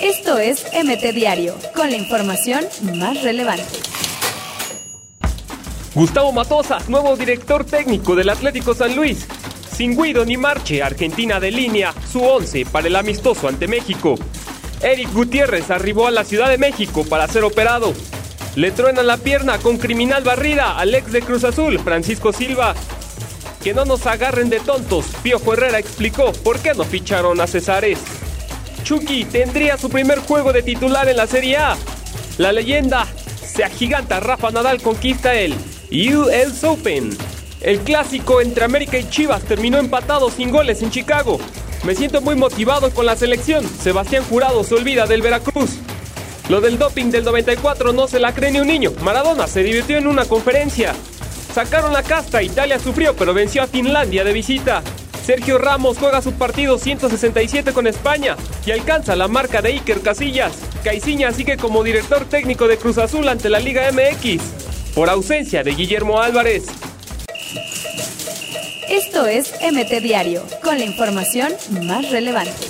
Esto es MT Diario, con la información más relevante. Gustavo Matosa, nuevo director técnico del Atlético San Luis. Sin Guido ni Marche, Argentina de línea, su 11 para el amistoso ante México. Eric Gutiérrez arribó a la Ciudad de México para ser operado. Le truenan la pierna con criminal barrida al ex de Cruz Azul, Francisco Silva. Que no nos agarren de tontos, Piojo Herrera explicó por qué no ficharon a Cesares. Chucky tendría su primer juego de titular en la Serie A. La leyenda se agiganta, Rafa Nadal conquista el US Open. El clásico entre América y Chivas terminó empatado sin goles en Chicago. Me siento muy motivado con la selección. Sebastián Jurado se olvida del Veracruz. Lo del doping del 94 no se la cree ni un niño. Maradona se divirtió en una conferencia. Sacaron la casta, Italia sufrió pero venció a Finlandia de visita. Sergio Ramos juega su partido 167 con España y alcanza la marca de Iker Casillas. Caiciña sigue como director técnico de Cruz Azul ante la Liga MX por ausencia de Guillermo Álvarez. Esto es MT Diario, con la información más relevante.